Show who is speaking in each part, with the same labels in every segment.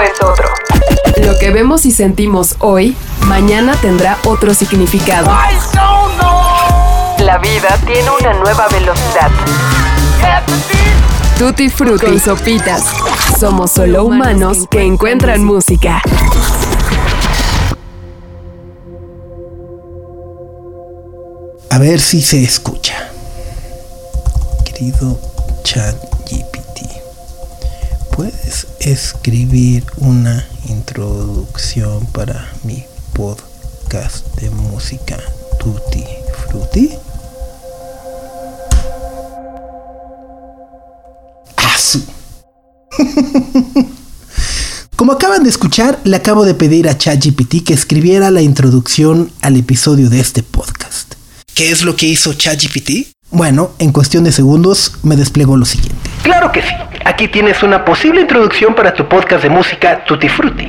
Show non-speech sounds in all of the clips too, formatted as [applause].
Speaker 1: es otro. Lo que vemos y sentimos hoy, mañana tendrá otro significado. La vida tiene una nueva velocidad. Tutti Frutti Sopitas. Somos solo humanos que encuentran música.
Speaker 2: A ver si se escucha. Querido Chat GPT, ¿puedes escribir una introducción para mi podcast de música Tutti Frutti? ¡Asu! [laughs] Como acaban de escuchar, le acabo de pedir a ChatGPT que escribiera la introducción al episodio de este podcast. ¿Qué es lo que hizo ChatGPT? Bueno, en cuestión de segundos me desplegó lo siguiente. Claro que sí. Aquí tienes una posible introducción para tu podcast de música Tutti Frutti.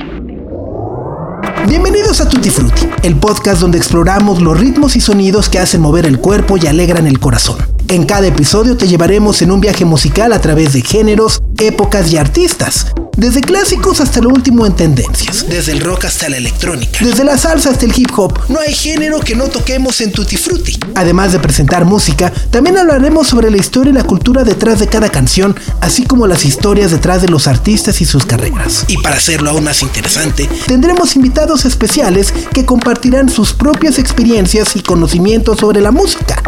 Speaker 2: Bienvenidos a Tutti Frutti, el podcast donde exploramos los ritmos y sonidos que hacen mover el cuerpo y alegran el corazón. En cada episodio te llevaremos en un viaje musical a través de géneros, épocas y artistas. Desde clásicos hasta lo último en tendencias. Desde el rock hasta la electrónica. Desde la salsa hasta el hip hop. No hay género que no toquemos en Tutti Frutti. Además de presentar música, también hablaremos sobre la historia y la cultura detrás de cada canción, así como las historias detrás de los artistas y sus carreras. Y para hacerlo aún más interesante, tendremos invitados especiales que compartirán sus propias experiencias y conocimientos sobre la música.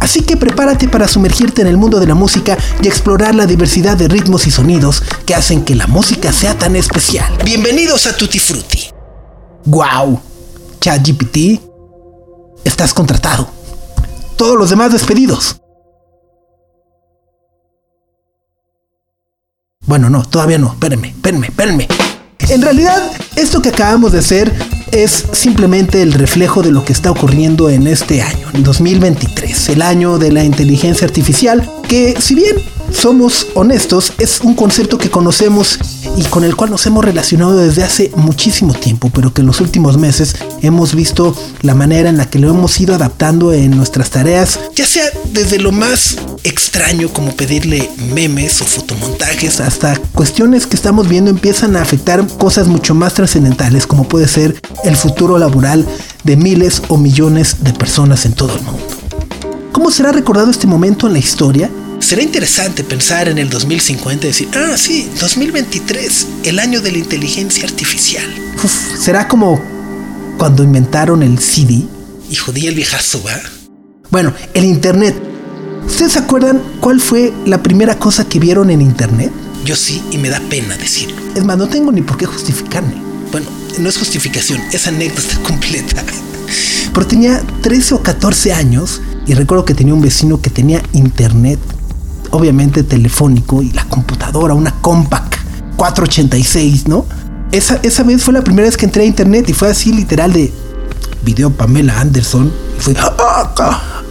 Speaker 2: Así que prepárate para sumergirte en el mundo de la música y explorar la diversidad de ritmos y sonidos que hacen que la música sea tan especial. Bienvenidos a Tutti Frutti. ¡Wow! ChatGPT, estás contratado. Todos los demás despedidos. Bueno, no, todavía no. Espérenme, espérenme, espérenme. En realidad, esto que acabamos de hacer es simplemente el reflejo de lo que está ocurriendo en este año, en 2023, el año de la inteligencia artificial, que si bien somos honestos, es un concepto que conocemos y con el cual nos hemos relacionado desde hace muchísimo tiempo, pero que en los últimos meses hemos visto la manera en la que lo hemos ido adaptando en nuestras tareas, ya sea desde lo más extraño como pedirle memes o fotomontajes, hasta cuestiones que estamos viendo empiezan a afectar cosas mucho más trascendentales, como puede ser el futuro laboral de miles o millones de personas en todo el mundo. ¿Cómo será recordado este momento en la historia? Será interesante pensar en el 2050 y decir, ah, sí, 2023, el año de la inteligencia artificial. será como cuando inventaron el CD. Y jodí el viejazo, ¿va? Bueno, el Internet. ¿Ustedes se acuerdan cuál fue la primera cosa que vieron en Internet? Yo sí, y me da pena decirlo. Es más, no tengo ni por qué justificarme. Bueno, no es justificación, es anécdota [laughs] completa. Pero tenía 13 o 14 años y recuerdo que tenía un vecino que tenía internet obviamente telefónico y la computadora, una Compaq 486, ¿no? Esa, esa vez fue la primera vez que entré a internet y fue así literal de video Pamela Anderson. Y fue,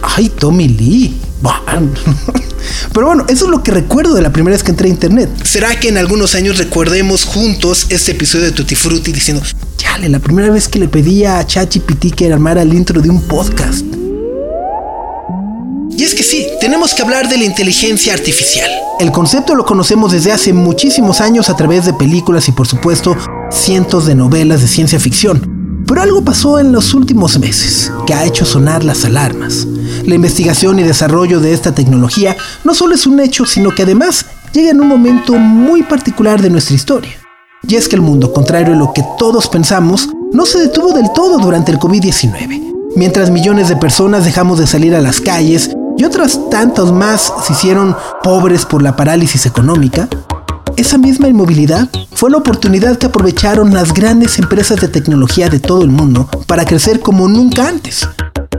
Speaker 2: ¡ay, Tommy Lee! [laughs] Pero bueno, eso es lo que recuerdo de la primera vez que entré a internet. ¿Será que en algunos años recuerdemos juntos este episodio de Tutti Frutti diciendo, chale, la primera vez que le pedí a ChatGPT que armara el intro de un podcast? Y es que sí, tenemos que hablar de la inteligencia artificial. El concepto lo conocemos desde hace muchísimos años a través de películas y por supuesto cientos de novelas de ciencia ficción. Pero algo pasó en los últimos meses que ha hecho sonar las alarmas. La investigación y desarrollo de esta tecnología no solo es un hecho, sino que además llega en un momento muy particular de nuestra historia. Y es que el mundo, contrario a lo que todos pensamos, no se detuvo del todo durante el COVID-19. Mientras millones de personas dejamos de salir a las calles y otras tantos más se hicieron pobres por la parálisis económica, esa misma inmovilidad fue la oportunidad que aprovecharon las grandes empresas de tecnología de todo el mundo para crecer como nunca antes.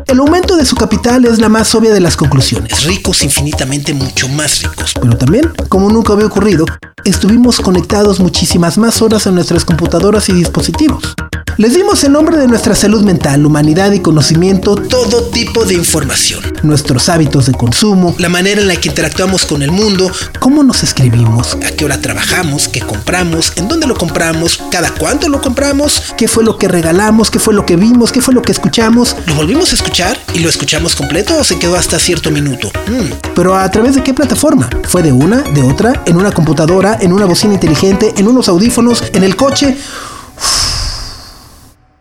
Speaker 2: El aumento de su capital es la más obvia de las conclusiones. Ricos infinitamente mucho más ricos. Pero también, como nunca había ocurrido, estuvimos conectados muchísimas más horas en nuestras computadoras y dispositivos. Les dimos en nombre de nuestra salud mental, humanidad y conocimiento todo tipo de información. Nuestros hábitos de consumo, la manera en la que interactuamos con el mundo, cómo nos escribimos, a qué hora trabajamos, qué compramos, en dónde lo compramos, cada cuánto lo compramos, qué fue lo que regalamos, qué fue lo que vimos, qué fue lo que escuchamos. ¿Lo volvimos a escuchar y lo escuchamos completo o se quedó hasta cierto minuto? Mm. Pero a través de qué plataforma? ¿Fue de una, de otra, en una computadora, en una bocina inteligente, en unos audífonos, en el coche?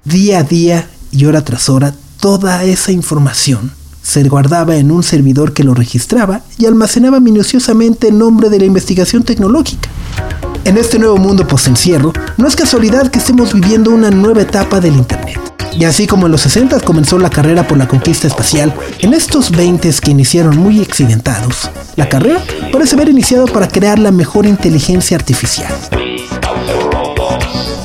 Speaker 2: Día a día y hora tras hora, toda esa información se guardaba en un servidor que lo registraba y almacenaba minuciosamente el nombre de la investigación tecnológica. En este nuevo mundo post-encierro, no es casualidad que estemos viviendo una nueva etapa del Internet. Y así como en los 60 comenzó la carrera por la conquista espacial, en estos 20 que iniciaron muy accidentados, la carrera parece haber iniciado para crear la mejor inteligencia artificial.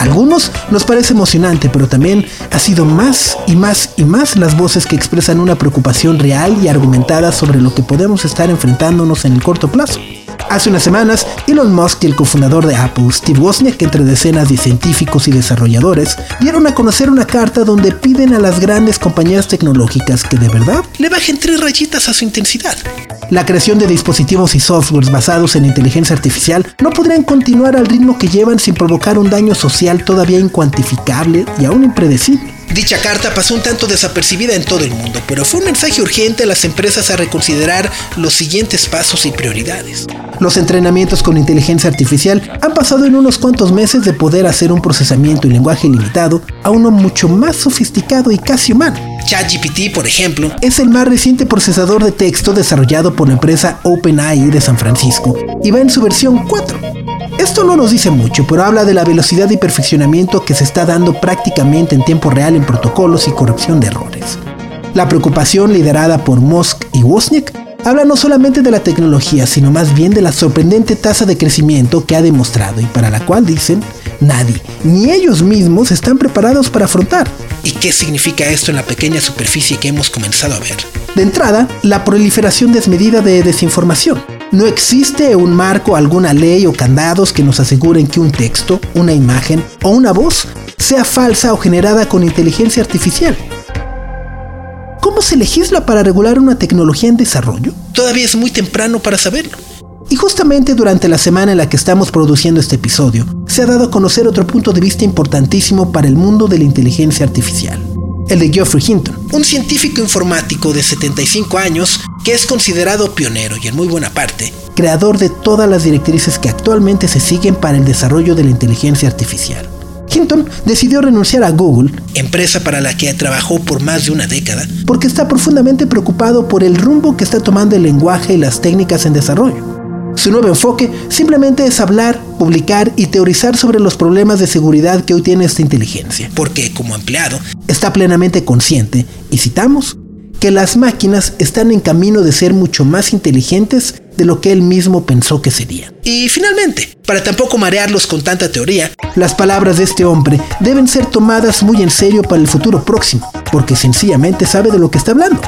Speaker 2: Algunos nos parece emocionante, pero también ha sido más y más y más las voces que expresan una preocupación real y argumentada sobre lo que podemos estar enfrentándonos en el corto plazo. Hace unas semanas, Elon Musk y el cofundador de Apple, Steve Wozniak, entre decenas de científicos y desarrolladores, dieron a conocer una carta donde piden a las grandes compañías tecnológicas que de verdad le bajen tres rayitas a su intensidad. La creación de dispositivos y softwares basados en inteligencia artificial no podrían continuar al ritmo que llevan sin provocar un daño social todavía incuantificable y aún impredecible. Dicha carta pasó un tanto desapercibida en todo el mundo, pero fue un mensaje urgente a las empresas a reconsiderar los siguientes pasos y prioridades. Los entrenamientos con inteligencia artificial han pasado en unos cuantos meses de poder hacer un procesamiento y lenguaje limitado a uno mucho más sofisticado y casi humano. ChatGPT, por ejemplo, es el más reciente procesador de texto desarrollado por la empresa OpenAI de San Francisco y va en su versión 4. Esto no nos dice mucho, pero habla de la velocidad y perfeccionamiento que se está dando prácticamente en tiempo real en protocolos y corrección de errores. La preocupación liderada por Musk y Wozniak habla no solamente de la tecnología, sino más bien de la sorprendente tasa de crecimiento que ha demostrado y para la cual dicen nadie, ni ellos mismos están preparados para afrontar. ¿Y qué significa esto en la pequeña superficie que hemos comenzado a ver? De entrada, la proliferación desmedida de desinformación. No existe un marco, alguna ley o candados que nos aseguren que un texto, una imagen o una voz sea falsa o generada con inteligencia artificial. ¿Cómo se legisla para regular una tecnología en desarrollo? Todavía es muy temprano para saberlo. Y justamente durante la semana en la que estamos produciendo este episodio, se ha dado a conocer otro punto de vista importantísimo para el mundo de la inteligencia artificial el de Geoffrey Hinton, un científico informático de 75 años que es considerado pionero y en muy buena parte, creador de todas las directrices que actualmente se siguen para el desarrollo de la inteligencia artificial. Hinton decidió renunciar a Google, empresa para la que trabajó por más de una década, porque está profundamente preocupado por el rumbo que está tomando el lenguaje y las técnicas en desarrollo. Su nuevo enfoque simplemente es hablar, publicar y teorizar sobre los problemas de seguridad que hoy tiene esta inteligencia, porque como empleado está plenamente consciente, y citamos, que las máquinas están en camino de ser mucho más inteligentes de lo que él mismo pensó que serían. Y finalmente, para tampoco marearlos con tanta teoría, las palabras de este hombre deben ser tomadas muy en serio para el futuro próximo, porque sencillamente sabe de lo que está hablando.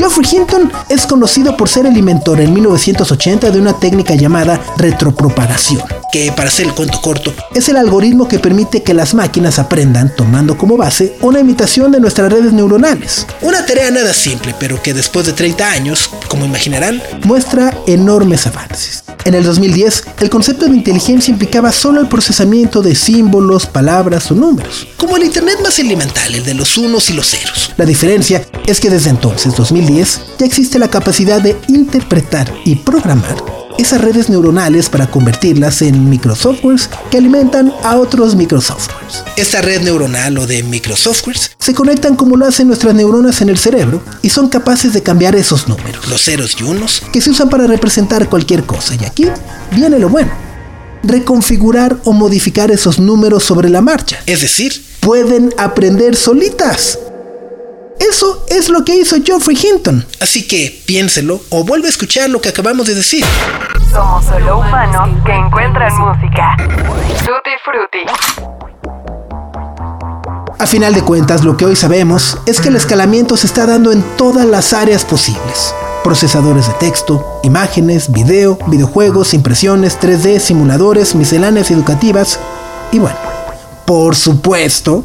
Speaker 2: Geoffrey Hinton es conocido por ser el inventor en 1980 de una técnica llamada retropropagación, que para hacer el cuento corto, es el algoritmo que permite que las máquinas aprendan tomando como base una imitación de nuestras redes neuronales. Una tarea nada simple, pero que después de 30 años, como imaginarán, muestra enormes avances. En el 2010, el concepto de inteligencia implicaba solo el procesamiento de símbolos, palabras o números, como el Internet más elemental, el de los unos y los ceros. La diferencia es que desde entonces, 2010, ya existe la capacidad de interpretar y programar esas redes neuronales para convertirlas en microsoftwares que alimentan a otros microsoftwares. Esta red neuronal o de microsoftwares se conectan como lo hacen nuestras neuronas en el cerebro y son capaces de cambiar esos números, los ceros y unos, que se usan para representar cualquier cosa. Y aquí viene lo bueno. Reconfigurar o modificar esos números sobre la marcha. Es decir, pueden aprender solitas. Eso es lo que hizo Geoffrey Hinton. Así que piénselo o vuelve a escuchar lo que acabamos de decir.
Speaker 1: Somos solo humanos que encuentran música. Tutti Frutti.
Speaker 2: A final de cuentas, lo que hoy sabemos es que el escalamiento se está dando en todas las áreas posibles. Procesadores de texto, imágenes, video, videojuegos, impresiones, 3D, simuladores, misceláneas educativas y bueno, por supuesto,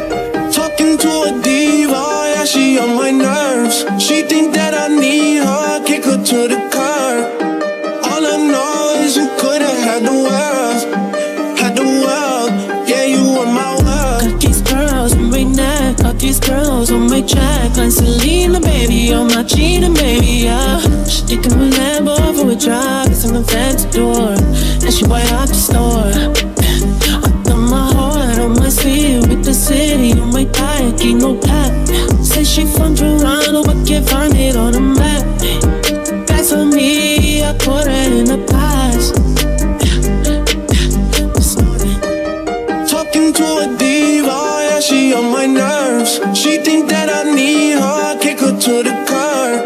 Speaker 3: She think that I need her, kick her to the curb. All I know is you could've had the world, had the world. Yeah, you were my world.
Speaker 4: Got these girls on my neck, got these girls on my track. Like Selena, baby, on my cheating, baby, yeah. She taking my Lambo for a drive, on the fancy door. And she buy out the store. [laughs] With the city on my back, ain't no pack. Say she from Toronto, can't find it on the map. That's on me, I put it in the past.
Speaker 3: Talking to a diva, yeah, she on my nerves. She think that I need her, kick her to the curb.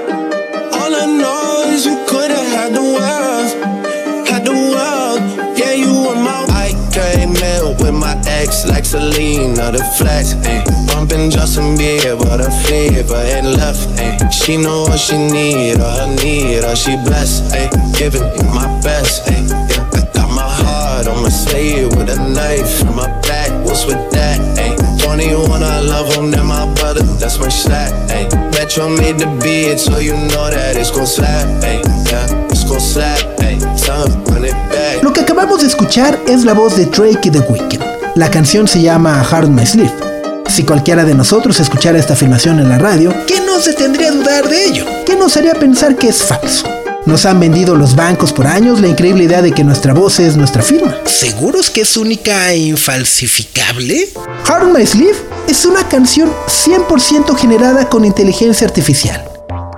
Speaker 3: All I know is you could've had the world, had the world. Yeah, you were my. I came in with my ex like Selena, the flex, ayy. Bumping Justin Bieber, the fever and left, ayy. She know what she need, all I need, all she blessed, ayy. Giving you my best, ayy. Yeah, I got my heart, I'ma slay it with a knife in my back. What's with that, ayy? 21, I love him, then my brother, that's my slack, ayy. Metro made the beat, so you know that it's gon' slap, ayy. Yeah, it's gon' slap, ayy. Time, run it back.
Speaker 2: Lo que acabamos de escuchar es la voz de Drake y The Weeknd. La canción se llama Hard on My Sleeve. Si cualquiera de nosotros escuchara esta afirmación en la radio, ¿qué nos detendría a dudar de ello? ¿Qué nos haría pensar que es falso? Nos han vendido los bancos por años la increíble idea de que nuestra voz es nuestra firma. ¿Seguros que es única e infalsificable? Hard My Sleeve es una canción 100% generada con inteligencia artificial.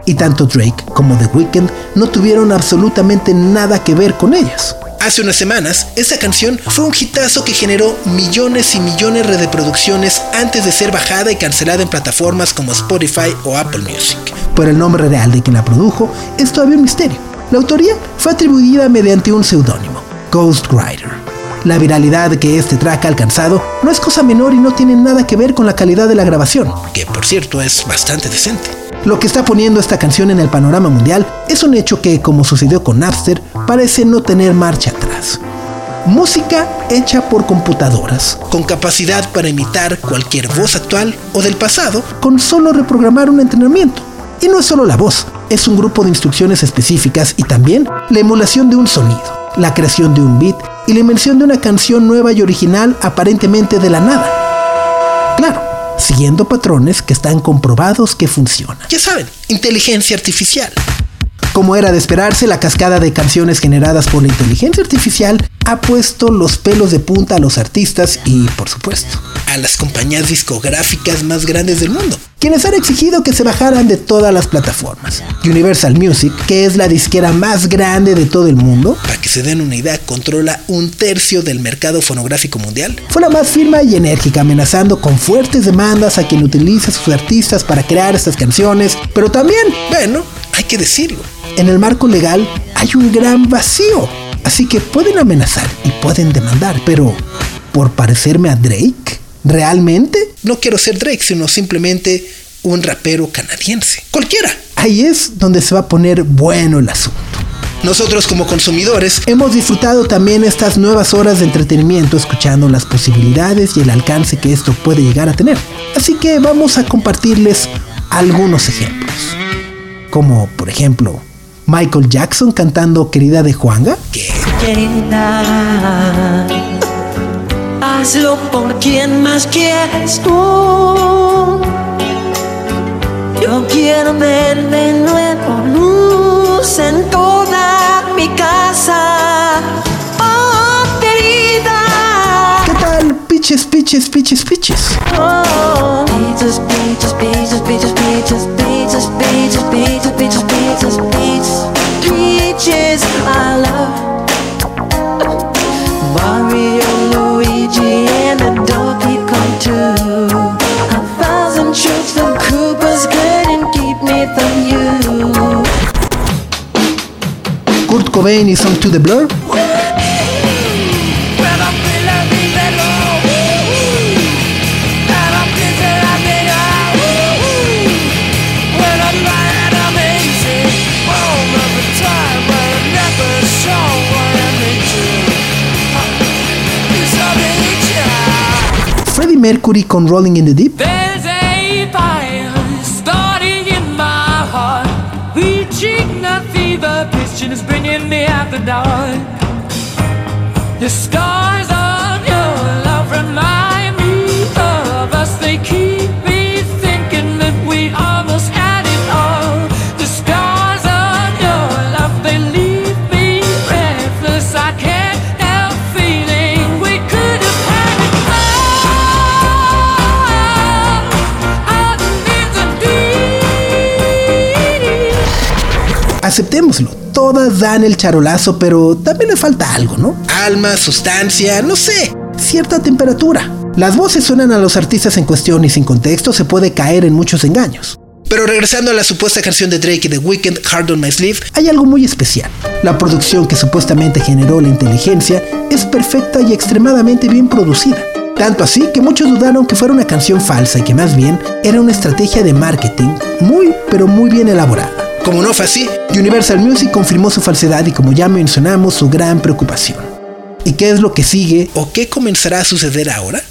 Speaker 2: Y tanto Drake como The Weeknd no tuvieron absolutamente nada que ver con ellas. Hace unas semanas, esta canción fue un hitazo que generó millones y millones de reproducciones antes de ser bajada y cancelada en plataformas como Spotify o Apple Music. Pero el nombre real de quien la produjo es todavía un misterio. La autoría fue atribuida mediante un seudónimo, Ghostwriter. La viralidad que este track ha alcanzado no es cosa menor y no tiene nada que ver con la calidad de la grabación, que por cierto es bastante decente. Lo que está poniendo esta canción en el panorama mundial es un hecho que, como sucedió con Napster, parece no tener marcha atrás. Música hecha por computadoras, con capacidad para imitar cualquier voz actual o del pasado, con solo reprogramar un entrenamiento. Y no es solo la voz, es un grupo de instrucciones específicas y también la emulación de un sonido, la creación de un beat y la invención de una canción nueva y original aparentemente de la nada. Claro, siguiendo patrones que están comprobados que funcionan. Ya saben, inteligencia artificial. Como era de esperarse, la cascada de canciones generadas por la inteligencia artificial ha puesto los pelos de punta a los artistas y, por supuesto, a las compañías discográficas más grandes del mundo, quienes han exigido que se bajaran de todas las plataformas. Universal Music, que es la disquera más grande de todo el mundo, para que se den una idea, controla un tercio del mercado fonográfico mundial, fue la más firme y enérgica, amenazando con fuertes demandas a quien utiliza a sus artistas para crear estas canciones, pero también, bueno, hay que decirlo, en el marco legal hay un gran vacío. Así que pueden amenazar y pueden demandar, pero ¿por parecerme a Drake? ¿Realmente? No quiero ser Drake, sino simplemente un rapero canadiense. Cualquiera. Ahí es donde se va a poner bueno el asunto. Nosotros como consumidores hemos disfrutado también estas nuevas horas de entretenimiento escuchando las posibilidades y el alcance que esto puede llegar a tener. Así que vamos a compartirles algunos ejemplos. Como por ejemplo Michael Jackson cantando Querida de Juanga.
Speaker 5: Querida, hazlo por quien más quieres tú. Yo quiero ver de nuevo luz en toda mi casa. Oh, querida.
Speaker 2: ¿Qué tal? Pitches, pitches, pitches, pitches.
Speaker 5: Oh, pizzas, pizzas, pizzas, pizzas, pizzas, just beaches, beaches, beaches, beaches, beaches, beaches. I love Mario, Luigi, and the donkey come too.
Speaker 2: A thousand troops of Coopers
Speaker 6: couldn't keep me from you. Kurt Cobain is on to the blur. It's bringing me out the dark. The stars
Speaker 2: Aceptémoslo, todas dan el charolazo, pero también le falta algo, ¿no? Alma, sustancia, no sé, cierta temperatura. Las voces suenan a los artistas en cuestión y sin contexto se puede caer en muchos engaños. Pero regresando a la supuesta canción de Drake y The Weeknd, Hard on My Sleeve, hay algo muy especial. La producción que supuestamente generó la inteligencia es perfecta y extremadamente bien producida. Tanto así que muchos dudaron que fuera una canción falsa y que más bien era una estrategia de marketing muy pero muy bien elaborada. Como no fue así, Universal Music confirmó su falsedad y como ya mencionamos su gran preocupación. ¿Y qué es lo que sigue o qué comenzará a suceder ahora?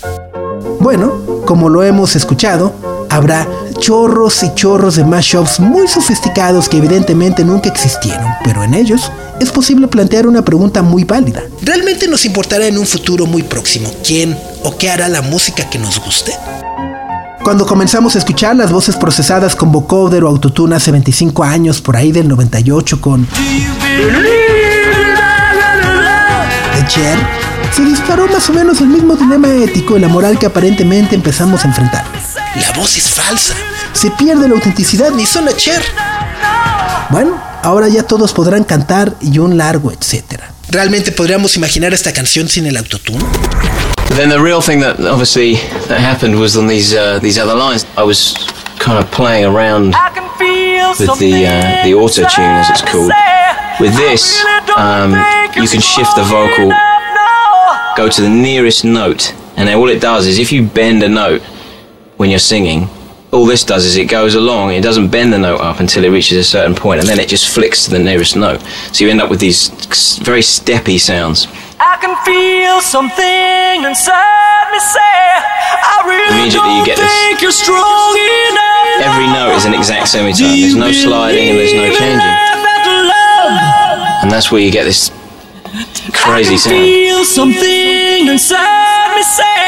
Speaker 2: Bueno, como lo hemos escuchado, habrá chorros y chorros de mashups muy sofisticados que evidentemente nunca existieron, pero en ellos es posible plantear una pregunta muy válida. ¿Realmente nos importará en un futuro muy próximo quién o qué hará la música que nos guste? Cuando comenzamos a escuchar las voces procesadas con vocoder o autotune hace 25 años, por ahí del 98 con de Cher, se disparó más o menos el mismo dilema ético y la moral que aparentemente empezamos a enfrentar. La voz es falsa, se pierde la autenticidad ni son a Cher. Bueno, ahora ya todos podrán cantar y un largo etcétera. ¿Realmente podríamos imaginar esta canción sin el autotune?
Speaker 7: But then the real thing that obviously that happened was on these uh, these other lines. I was kind of playing around
Speaker 6: I can feel
Speaker 7: with the uh, the auto tune as it's called. With this, um, you can shift the vocal, go to the nearest note, and then all it does is if you bend a note when you're singing, all this does is it goes along. It doesn't bend the note up until it reaches a certain point, and then it just flicks to the nearest note. So you end up with these very steppy sounds.
Speaker 6: I can feel something inside me say I really
Speaker 7: Immediately you
Speaker 6: don't
Speaker 7: get this.
Speaker 6: think you're strong enough
Speaker 7: Every note is an exact semitone. There's no sliding and there's no changing. And that's where you get this crazy sound.
Speaker 6: Feel something inside me say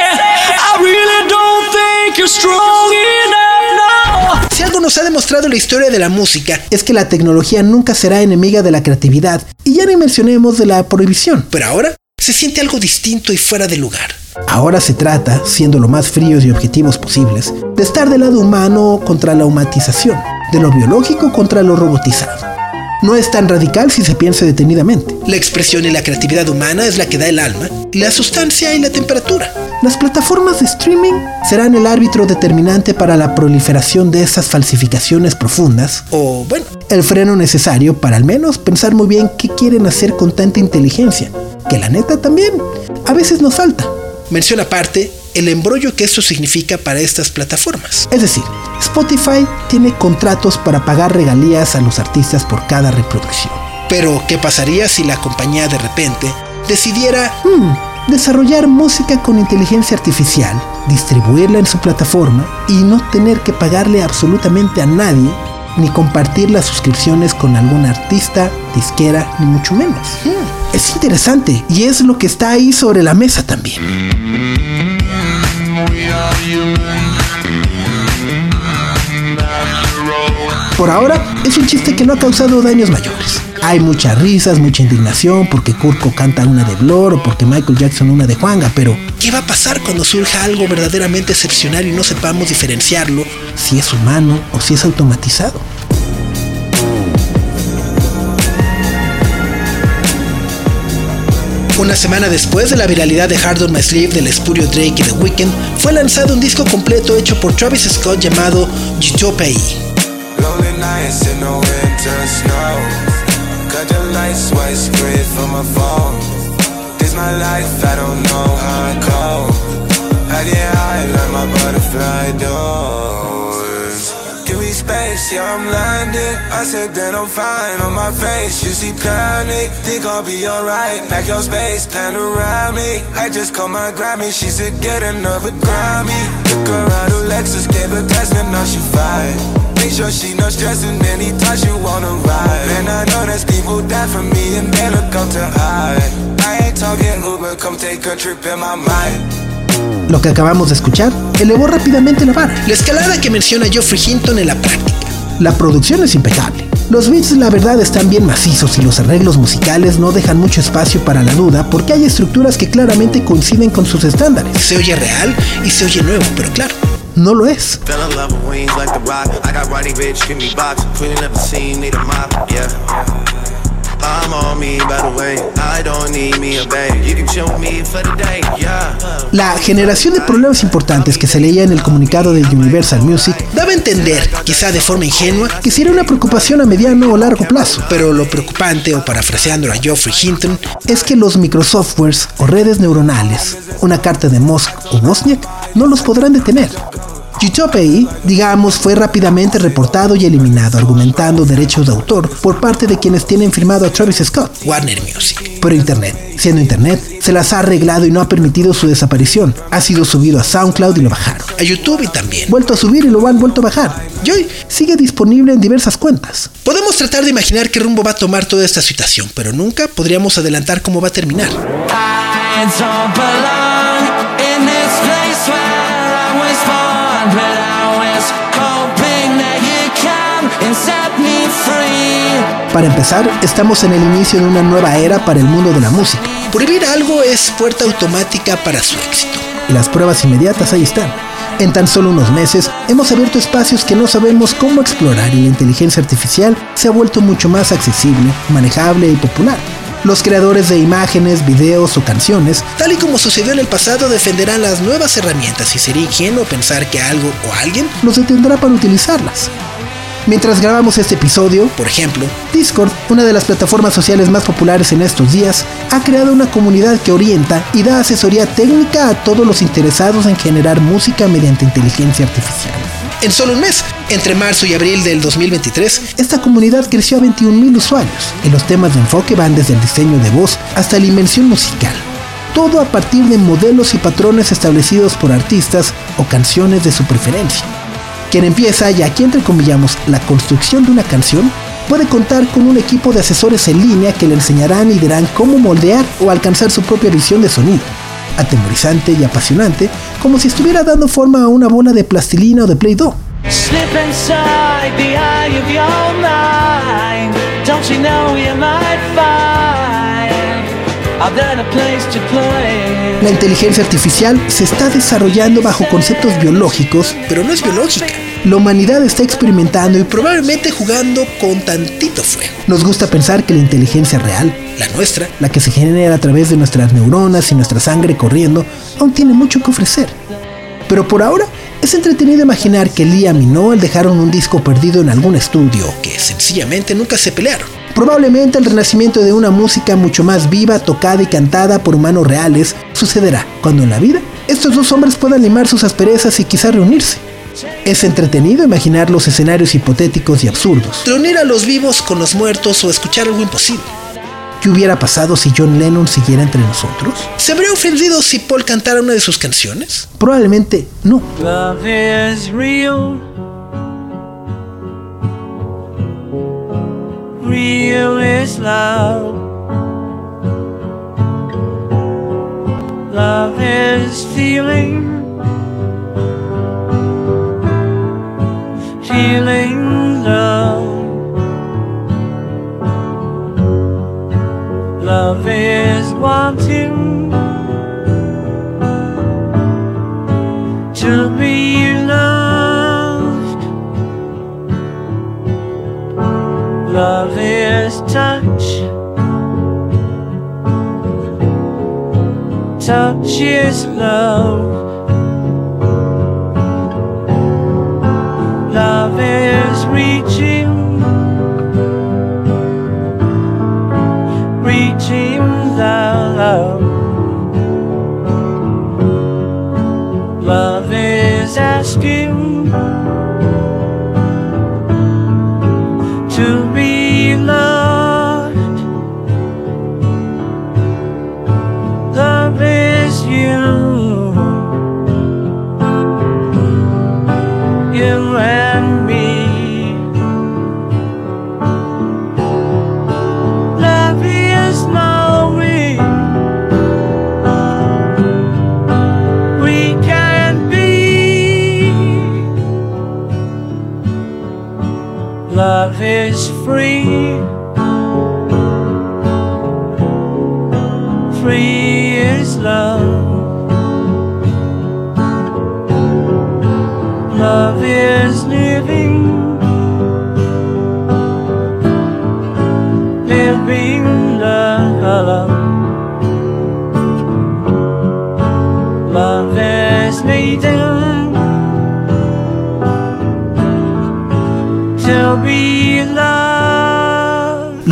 Speaker 6: I really don't think you're strong enough no
Speaker 2: Si algo nos ha demostrado la historia de la música es que la tecnología nunca será enemiga de la creatividad y ya ni mencionemos de la prohibición. Pero ahora se siente algo distinto y fuera de lugar. Ahora se trata, siendo lo más fríos y objetivos posibles, de estar del lado humano contra la humanización, de lo biológico contra lo robotizado. No es tan radical si se piensa detenidamente. La expresión y la creatividad humana es la que da el alma, la sustancia y la temperatura. Las plataformas de streaming serán el árbitro determinante para la proliferación de esas falsificaciones profundas, o bueno, el freno necesario para al menos pensar muy bien qué quieren hacer con tanta inteligencia, que la neta también a veces nos falta. Menciona aparte el embrollo que esto significa para estas plataformas. Es decir, Spotify tiene contratos para pagar regalías a los artistas por cada reproducción. Pero, ¿qué pasaría si la compañía de repente decidiera "Hmm, desarrollar música con inteligencia artificial, distribuirla en su plataforma y no tener que pagarle absolutamente a nadie ni compartir las suscripciones con algún artista, disquera, ni mucho menos? Hmm, es interesante y es lo que está ahí sobre la mesa también. Por ahora, es un chiste que no ha causado daños mayores. Hay muchas risas, mucha indignación porque Kurko canta una de Blur o porque Michael Jackson una de Juanga, pero ¿qué va a pasar cuando surja algo verdaderamente excepcional y no sepamos diferenciarlo si es humano o si es automatizado? Una semana después de la viralidad de Hard on My Sleeve del espurio Drake y The Weeknd, fue lanzado un disco completo hecho por Travis Scott llamado Utopia.
Speaker 3: Lonely nights in the winter snow.
Speaker 8: Cut the lights, white screen from my phone. This my life, I don't know how I go. How did I learn my butterfly doors? Give me space, yeah, I'm landed. I said that I'm fine on my face. You see panic, think I'll be alright. Pack your space, plan around me. I just called my Grammy, she said get another Grammy. Took her out of Lexus, gave her test, and now she fine. Make sure she not stressing anytime she wanna ride. And I know there's people die for me and they look up to high. I ain't talking Uber, come take a trip in my mind.
Speaker 2: Lo que acabamos de escuchar elevó rápidamente la vara. La escalada que menciona Geoffrey Hinton en la práctica. La producción es impecable. Los beats la verdad están bien macizos y los arreglos musicales no dejan mucho espacio para la duda porque hay estructuras que claramente coinciden con sus estándares. Se oye real y se oye nuevo, pero claro, no lo es. La generación de problemas importantes que se leía en el comunicado de Universal Music daba a entender, quizá de forma ingenua, que si era una preocupación a mediano o largo plazo. Pero lo preocupante, o parafraseando a Geoffrey Hinton, es que los microsoftwares o redes neuronales, una carta de Musk o Wozniak, no los podrán detener. GTOPI, digamos, fue rápidamente reportado y eliminado, argumentando derechos de autor por parte de quienes tienen firmado a Travis Scott, Warner Music. Pero Internet, siendo Internet, se las ha arreglado y no ha permitido su desaparición. Ha sido subido a SoundCloud y lo bajaron. A YouTube también. Vuelto a subir y lo han vuelto a bajar. Y hoy sigue disponible en diversas cuentas. Podemos tratar de imaginar qué rumbo va a tomar toda esta situación, pero nunca podríamos adelantar cómo va a terminar.
Speaker 6: Born, but I was hoping that you come and set me free.
Speaker 2: Para empezar, estamos en el inicio de una nueva era para el mundo de la música. Prohibir algo es puerta automática para su éxito. Y las pruebas inmediatas ahí están. En tan solo unos meses hemos abierto espacios que no sabemos cómo explorar y la inteligencia artificial se ha vuelto mucho más accesible, manejable y popular. Los creadores de imágenes, videos o canciones, tal y como sucedió en el pasado, defenderán las nuevas herramientas y sería ingenuo pensar que algo o alguien los detendrá para utilizarlas. Mientras grabamos este episodio, por ejemplo, Discord, una de las plataformas sociales más populares en estos días, ha creado una comunidad que orienta y da asesoría técnica a todos los interesados en generar música mediante inteligencia artificial. En solo un mes, entre marzo y abril del 2023, esta comunidad creció a 21.000 usuarios y los temas de enfoque van desde el diseño de voz hasta la invención musical. Todo a partir de modelos y patrones establecidos por artistas o canciones de su preferencia. Quien empieza, y aquí entrecomillamos, la construcción de una canción, puede contar con un equipo de asesores en línea que le enseñarán y dirán cómo moldear o alcanzar su propia visión de sonido. Atemorizante y apasionante, como si estuviera dando forma a una bola de plastilina o de Play-Doh.
Speaker 6: Slip inside the eye of your mind. Don't you know you might
Speaker 2: La inteligencia artificial se está desarrollando bajo conceptos biológicos, pero no es biológica. La humanidad está experimentando y probablemente jugando con tantito fuego. Nos gusta pensar que la inteligencia real, la nuestra, la que se genera a través de nuestras neuronas y nuestra sangre corriendo, aún tiene mucho que ofrecer. Pero por ahora es entretenido imaginar que Liam y Noel dejaron un disco perdido en algún estudio que sencillamente nunca se pelearon. Probablemente el renacimiento de una música mucho más viva, tocada y cantada por humanos reales sucederá cuando en la vida estos dos hombres puedan limar sus asperezas y quizá reunirse. Es entretenido imaginar los escenarios hipotéticos y absurdos. Reunir a los vivos con los muertos o escuchar algo imposible. ¿Qué hubiera pasado si John Lennon siguiera entre nosotros? ¿Se habría ofendido si Paul cantara una de sus canciones? Probablemente no.
Speaker 6: Love is real. Love. Love is. Feeling is love. Love is reaching, reaching the love.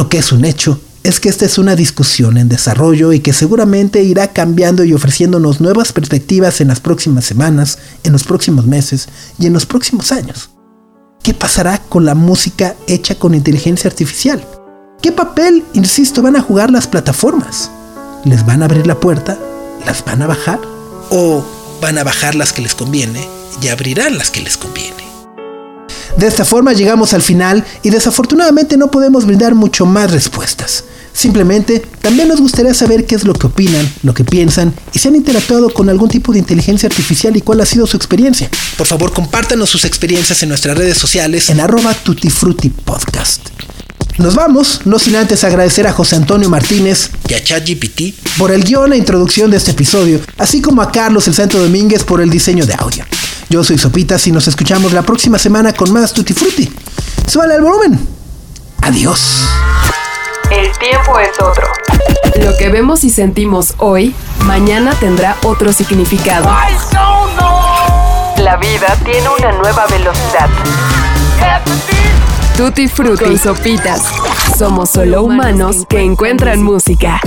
Speaker 2: Que es un hecho es que esta es una discusión en desarrollo y que seguramente irá cambiando y ofreciéndonos nuevas perspectivas en las próximas semanas, en los próximos meses y en los próximos años. ¿Qué pasará con la música hecha con inteligencia artificial? ¿Qué papel, insisto, van a jugar las plataformas? ¿Les van a abrir la puerta? ¿Las van a bajar? ¿O van a bajar las que les conviene y abrirán las que les conviene? De esta forma llegamos al final y desafortunadamente no podemos brindar mucho más respuestas. Simplemente también nos gustaría saber qué es lo que opinan, lo que piensan y si han interactuado con algún tipo de inteligencia artificial y cuál ha sido su experiencia. Por favor, compártanos sus experiencias en nuestras redes sociales en arroba tutifrutipodcast. Nos vamos, no sin antes agradecer a José Antonio Martínez y a ChatGPT por el guion e introducción de este episodio, así como a Carlos el Santo Domínguez por el diseño de audio. Yo soy Sopitas y nos escuchamos la próxima semana con más Tutti Frutti. Súbale al volumen. Adiós.
Speaker 1: El tiempo es otro. Lo que vemos y sentimos hoy, mañana tendrá otro significado. La vida tiene una nueva velocidad. Tutti Frutti y Sopitas. Somos solo humanos que encuentran música.